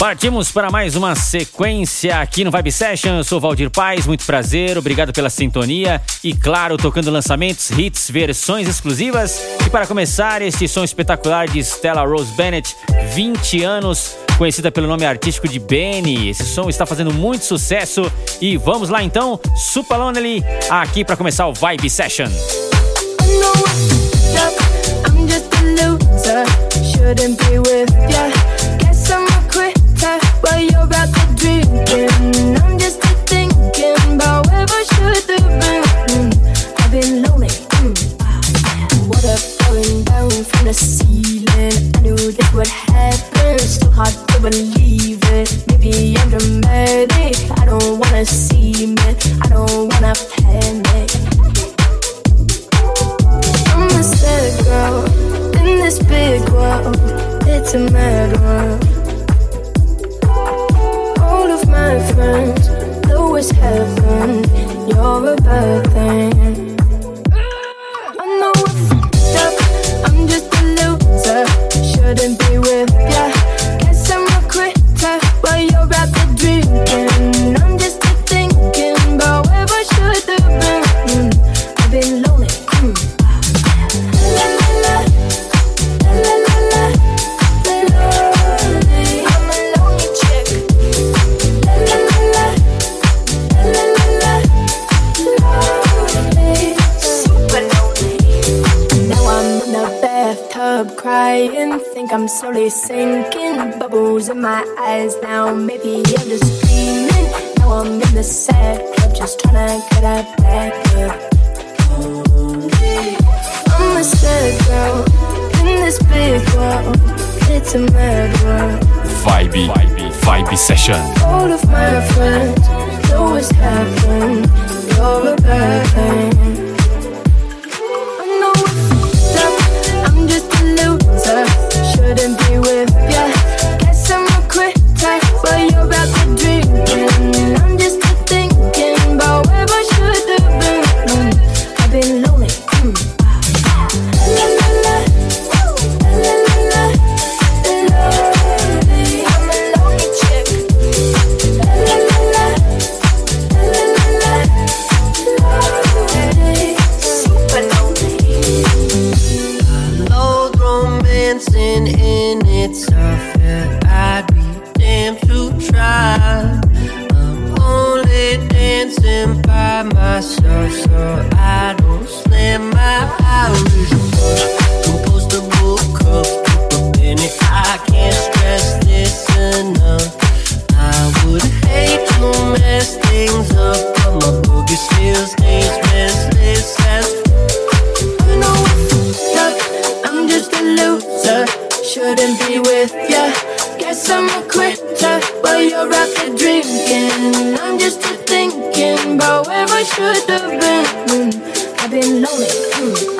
Partimos para mais uma sequência aqui no Vibe Session. Eu sou Valdir Paz, muito prazer, obrigado pela sintonia e, claro, tocando lançamentos, hits, versões exclusivas. E para começar, este som espetacular de Stella Rose Bennett, 20 anos, conhecida pelo nome artístico de Benny. Esse som está fazendo muito sucesso e vamos lá então, Super Lonely, aqui para começar o Vibe Session. I It's a mad world my friends know it's heaven. You're a bad thing. I know I fucked up. I'm just a loser. Shouldn't be with ya. Guess I'm a quitter while you're out there drinking. I'm slowly sinking. Bubbles in my eyes now, maybe I'm just dreaming. Now I'm in the sad club, just trying to get out back up. I'm a sad girl in this big world. It's a mad world. Vibe, vibe, vibe session. All of my friends know what's happened. You're a bad thing. Loser. Shouldn't be with ya. Guess I'm a quitter while you're out there drinking. I'm just thinking about where I should have been. Mm, I've been lonely. Mm,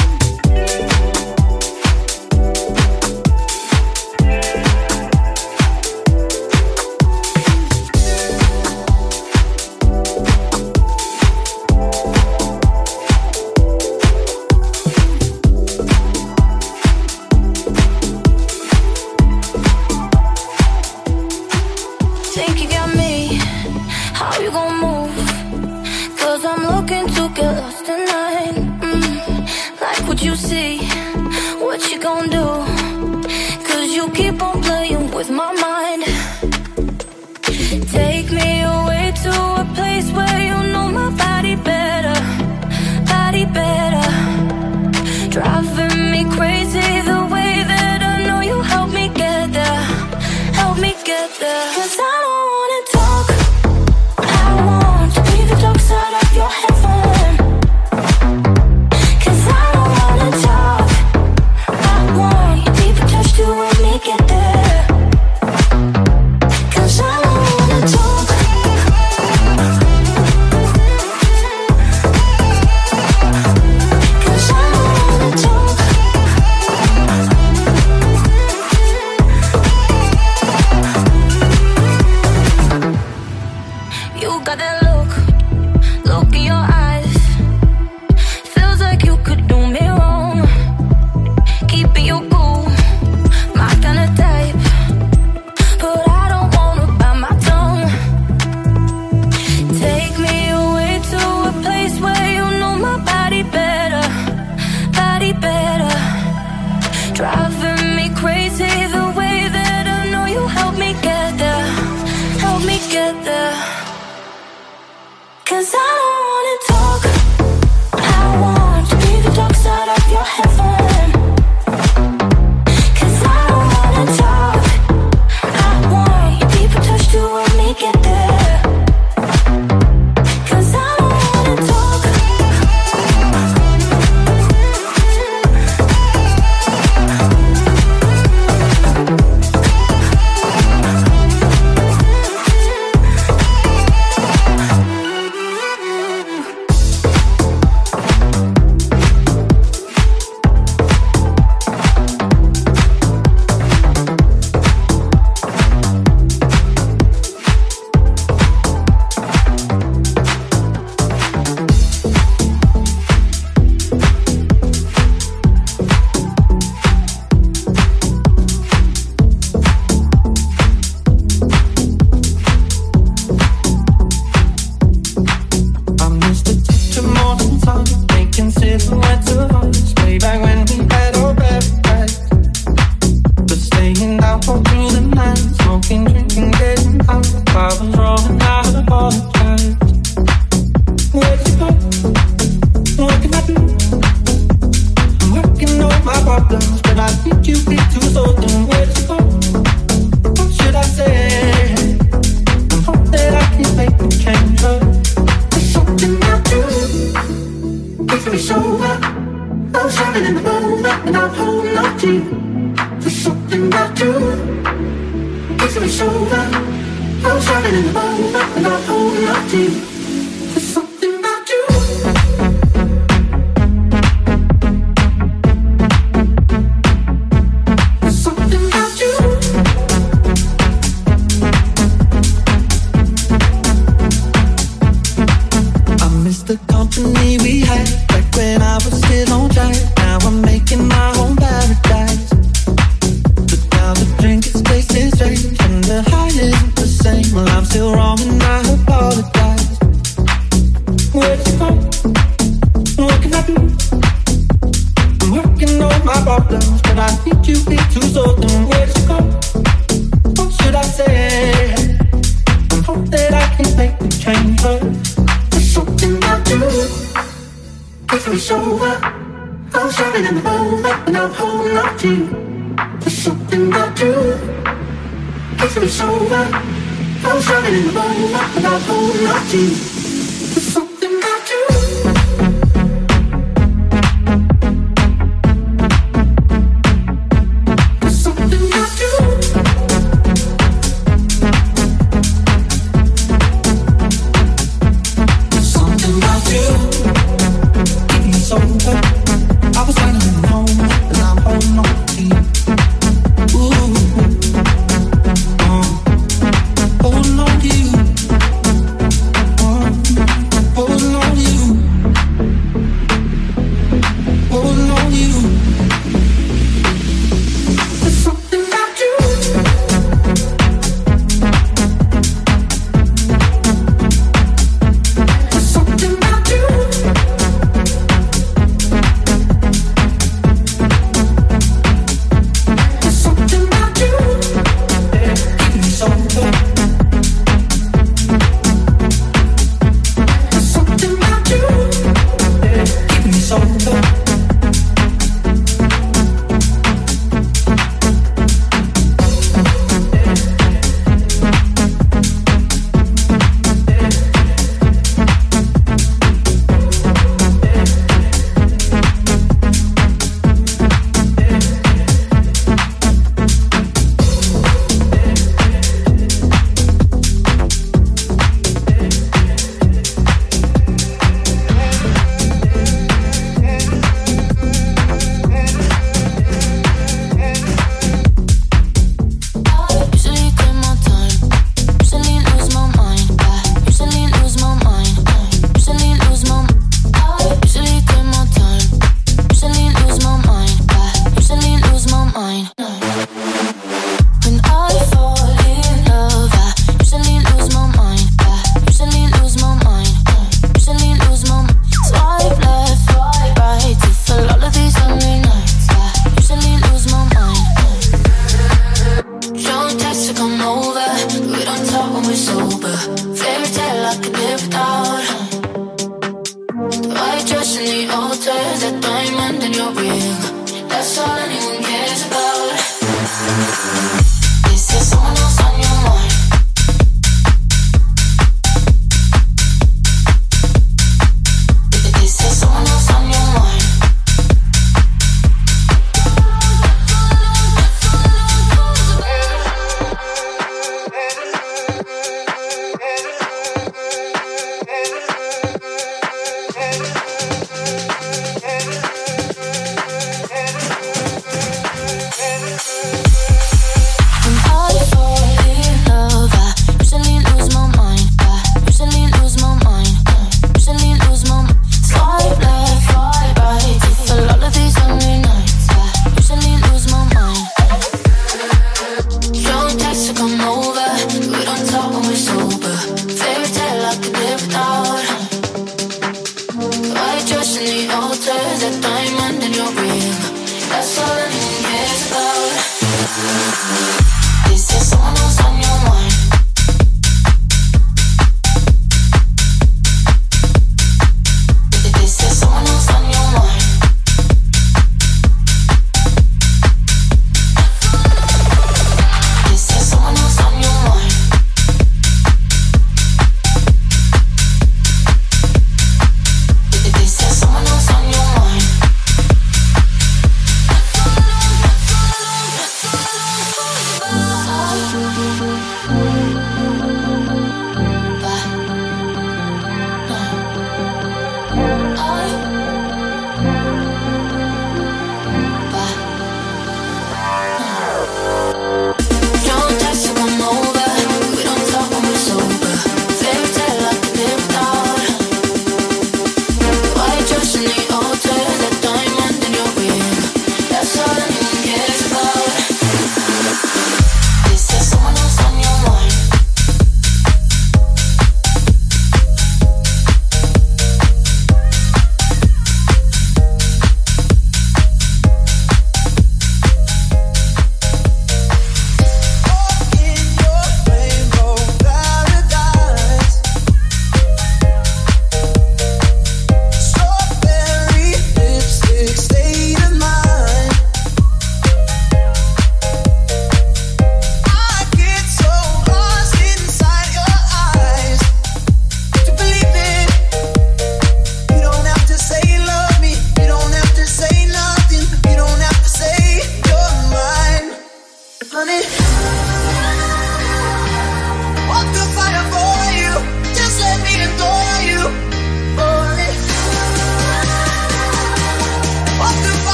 over. I was drowning in the bowl, knock the I hold my teeth.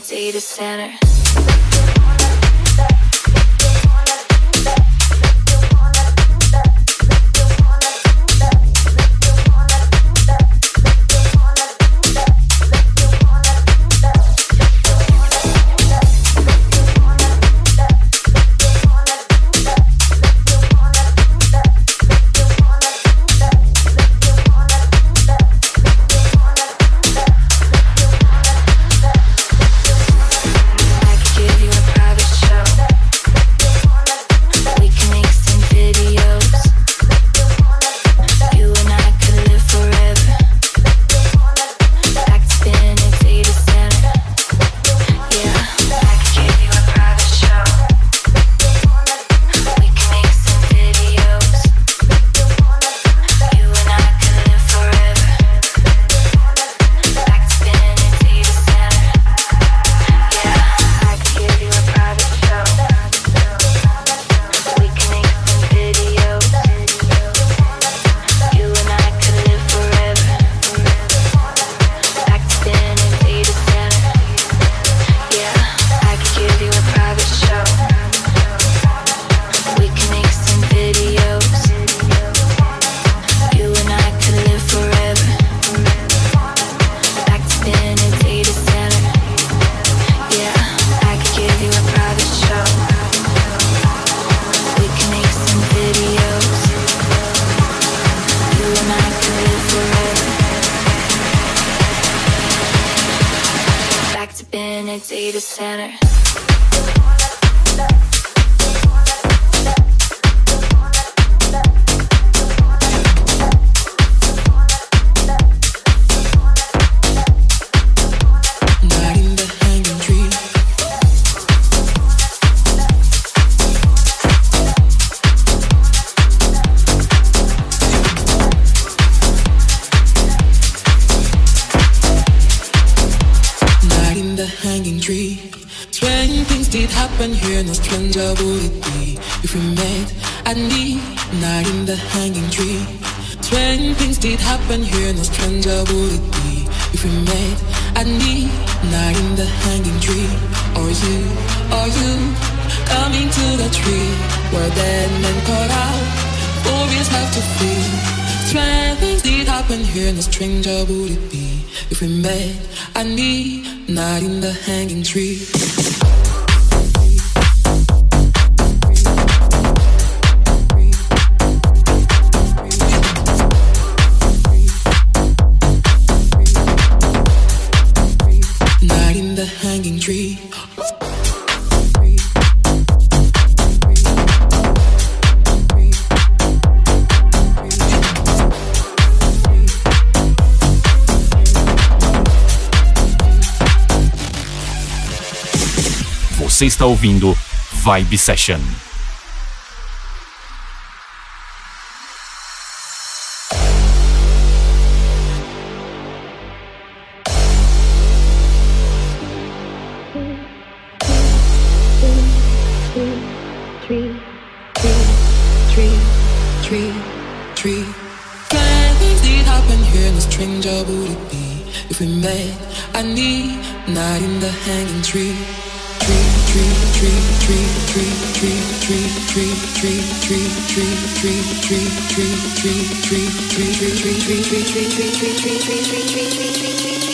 data center. been a data center. even hear no stranger would it be if we met at night in the hanging tree? When things did happen here, no stranger would it be if we met at night in the hanging tree? Or you, or you, coming to the tree where dead men caught out, always have to flee. When things did happen here, no stranger would it be if we met at night in the hanging tree? Você está ouvindo Vibe Session. If we met, I need not in the hanging tree. tree tree tree tree tree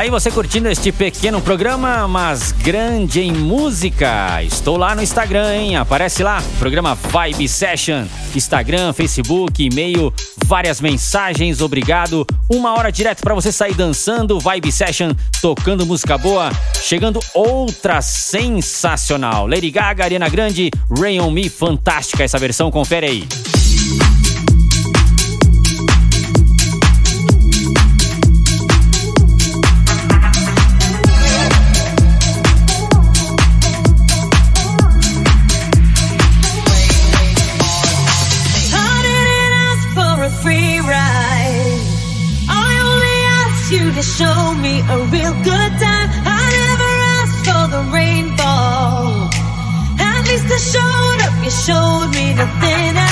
Tá aí você curtindo este pequeno programa, mas grande em música. Estou lá no Instagram, hein? Aparece lá, programa Vibe Session. Instagram, Facebook, e-mail, várias mensagens, obrigado. Uma hora direto para você sair dançando, Vibe Session, tocando música boa. Chegando outra sensacional. Lady Gaga, Arena Grande, Rain On Me, fantástica essa versão, confere aí. showed me the thin I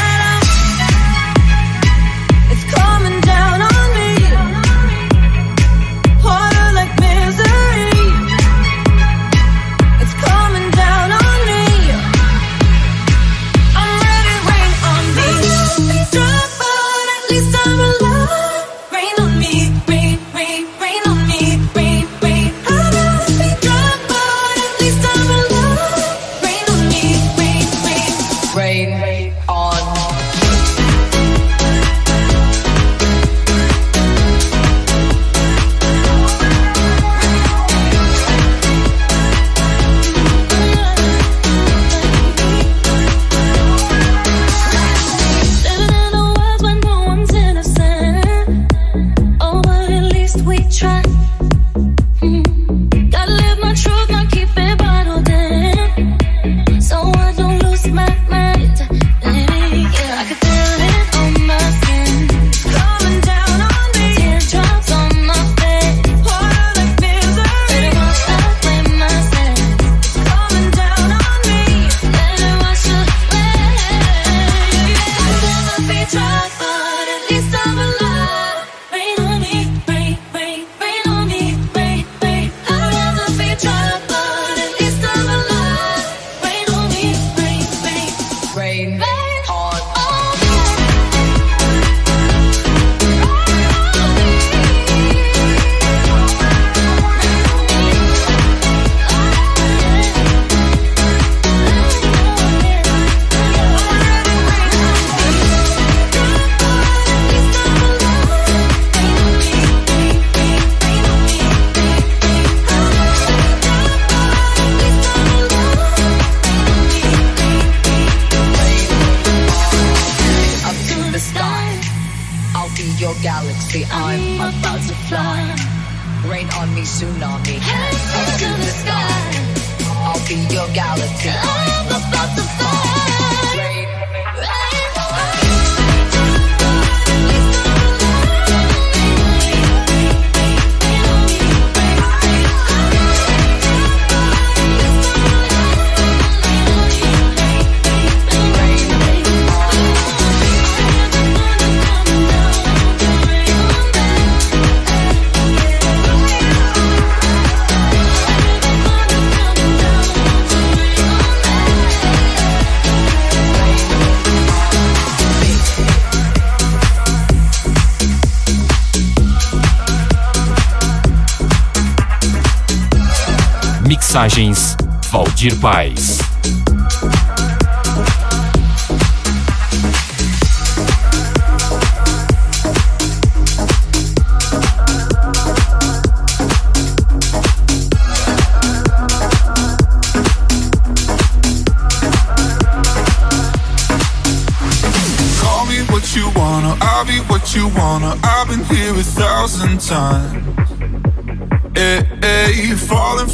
Mixagens Valdir Paz. Call me what you wanna, I'll be what you wanna. I've been here a thousand times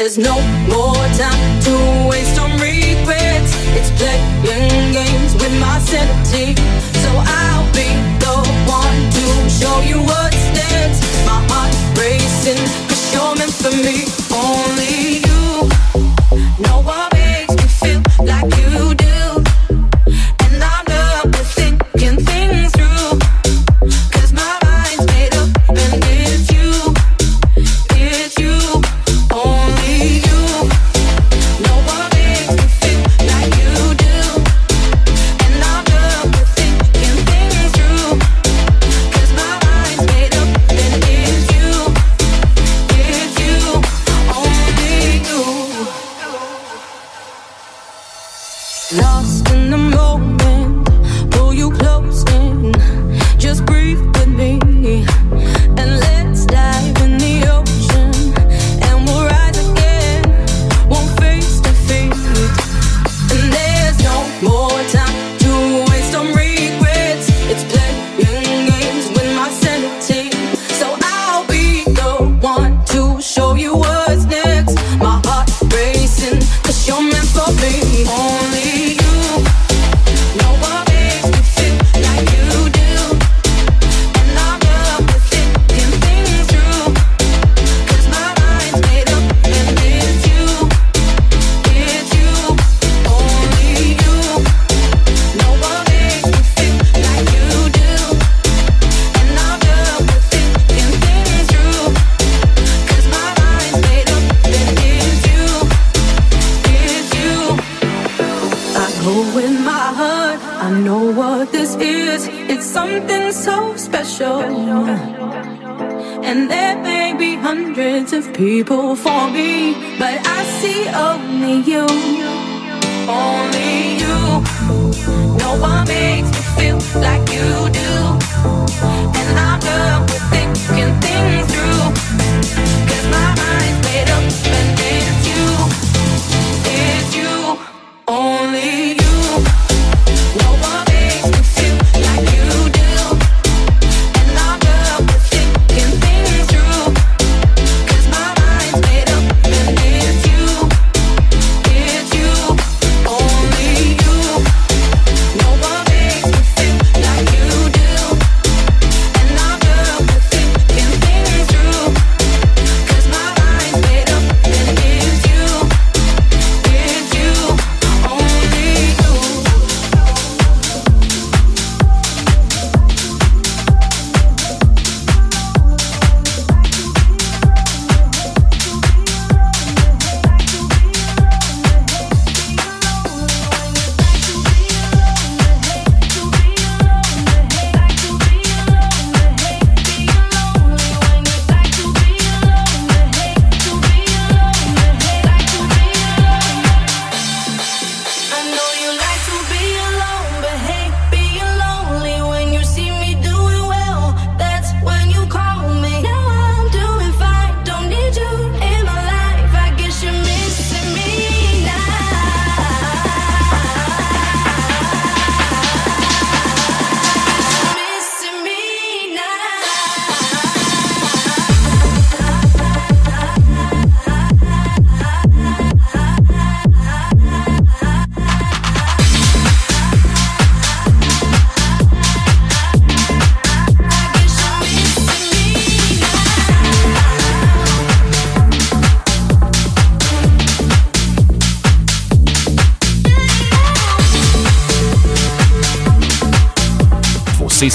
There's no more time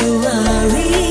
Hold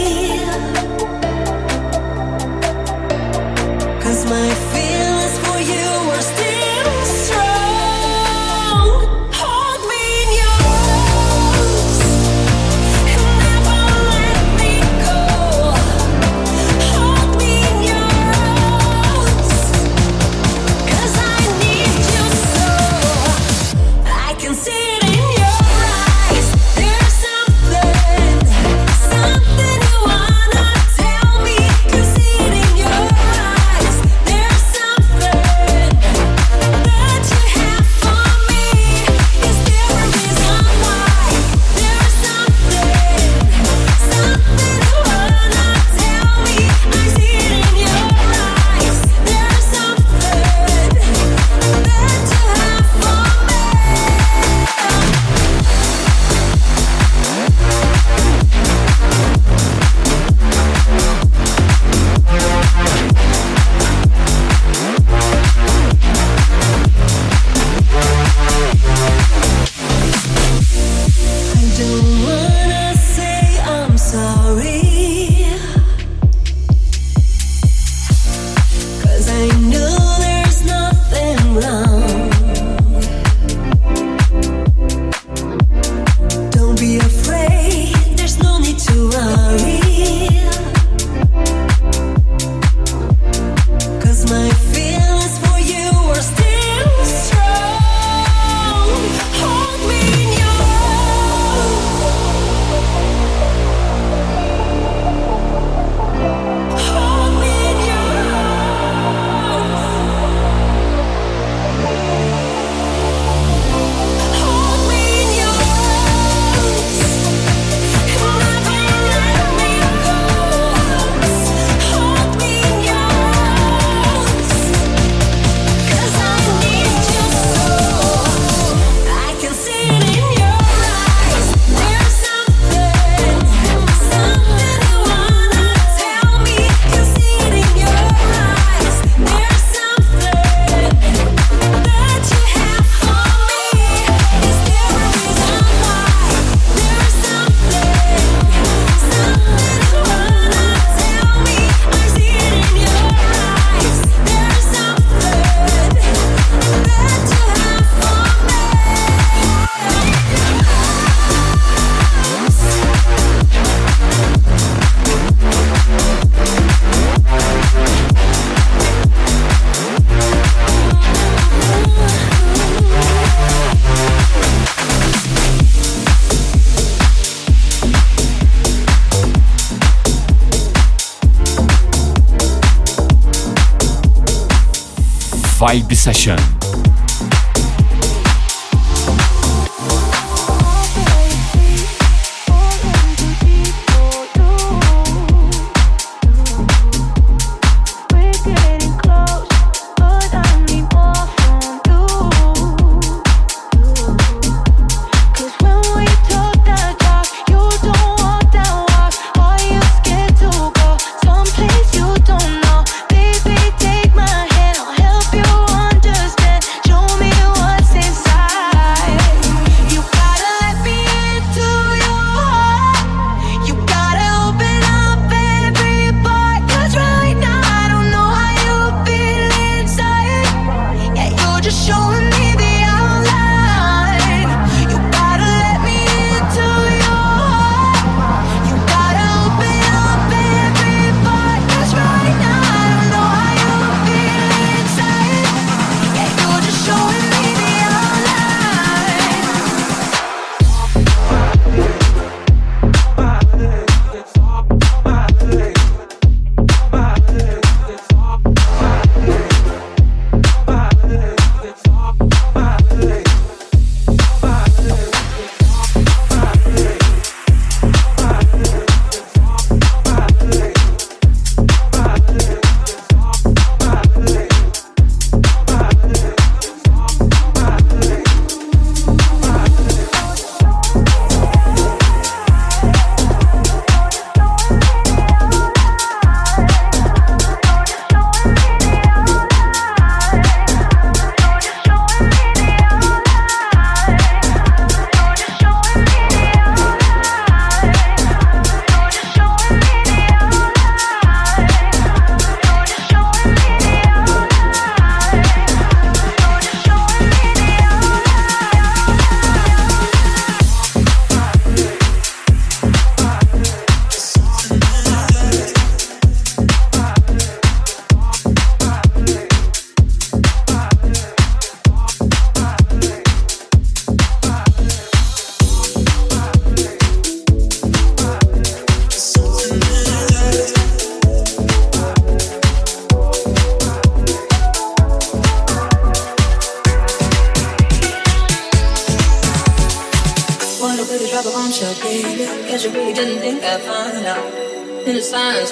Vibe Session.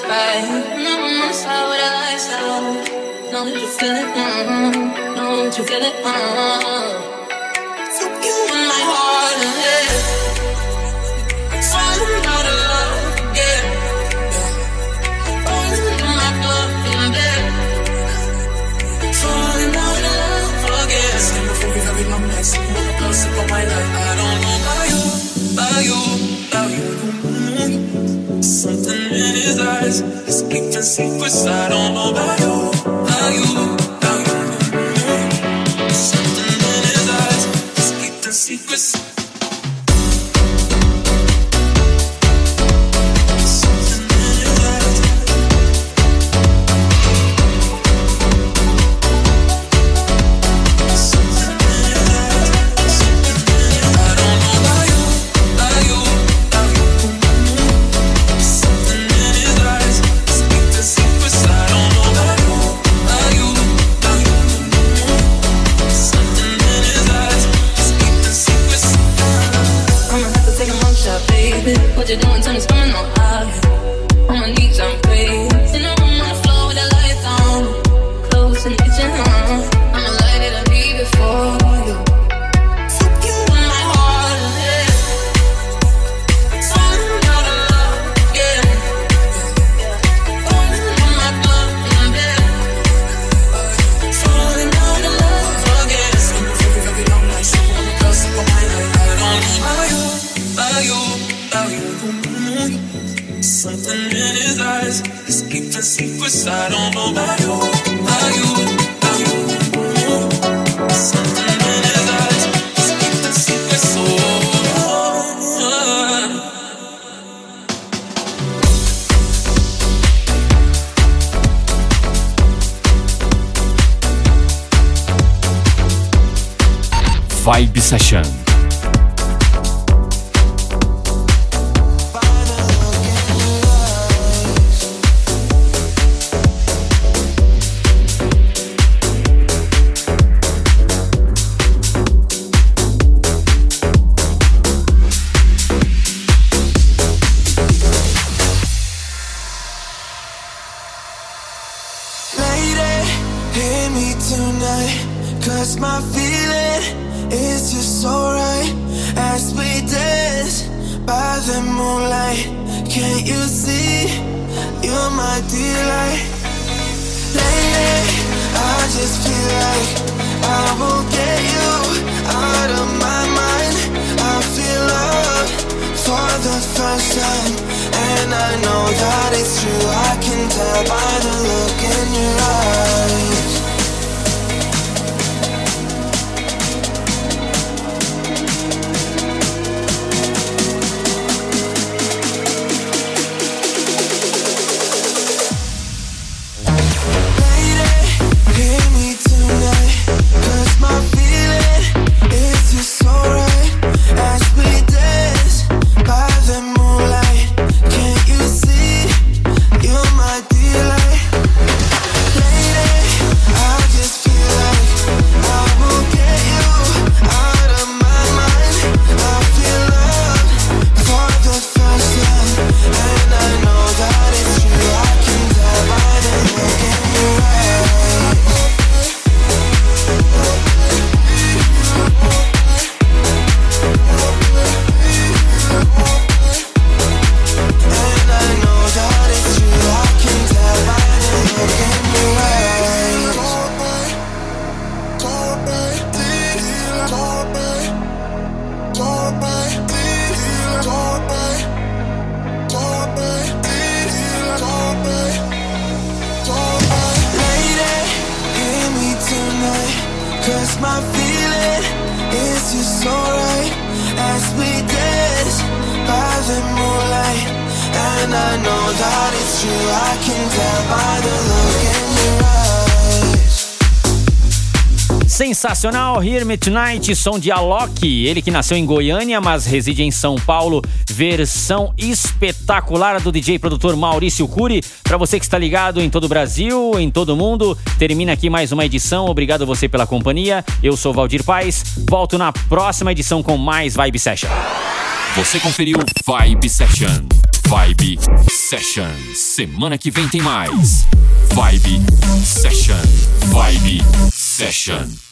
back. and secrets I don't know about. session. my Hear Me Tonight, som de Alok, ele que nasceu em Goiânia, mas reside em São Paulo. Versão espetacular do DJ produtor Maurício Cury. Para você que está ligado em todo o Brasil, em todo o mundo, termina aqui mais uma edição. Obrigado você pela companhia. Eu sou Valdir Paz. Volto na próxima edição com mais Vibe Session. Você conferiu Vibe Session. Vibe Session. Semana que vem tem mais. Vibe Session. Vibe Session.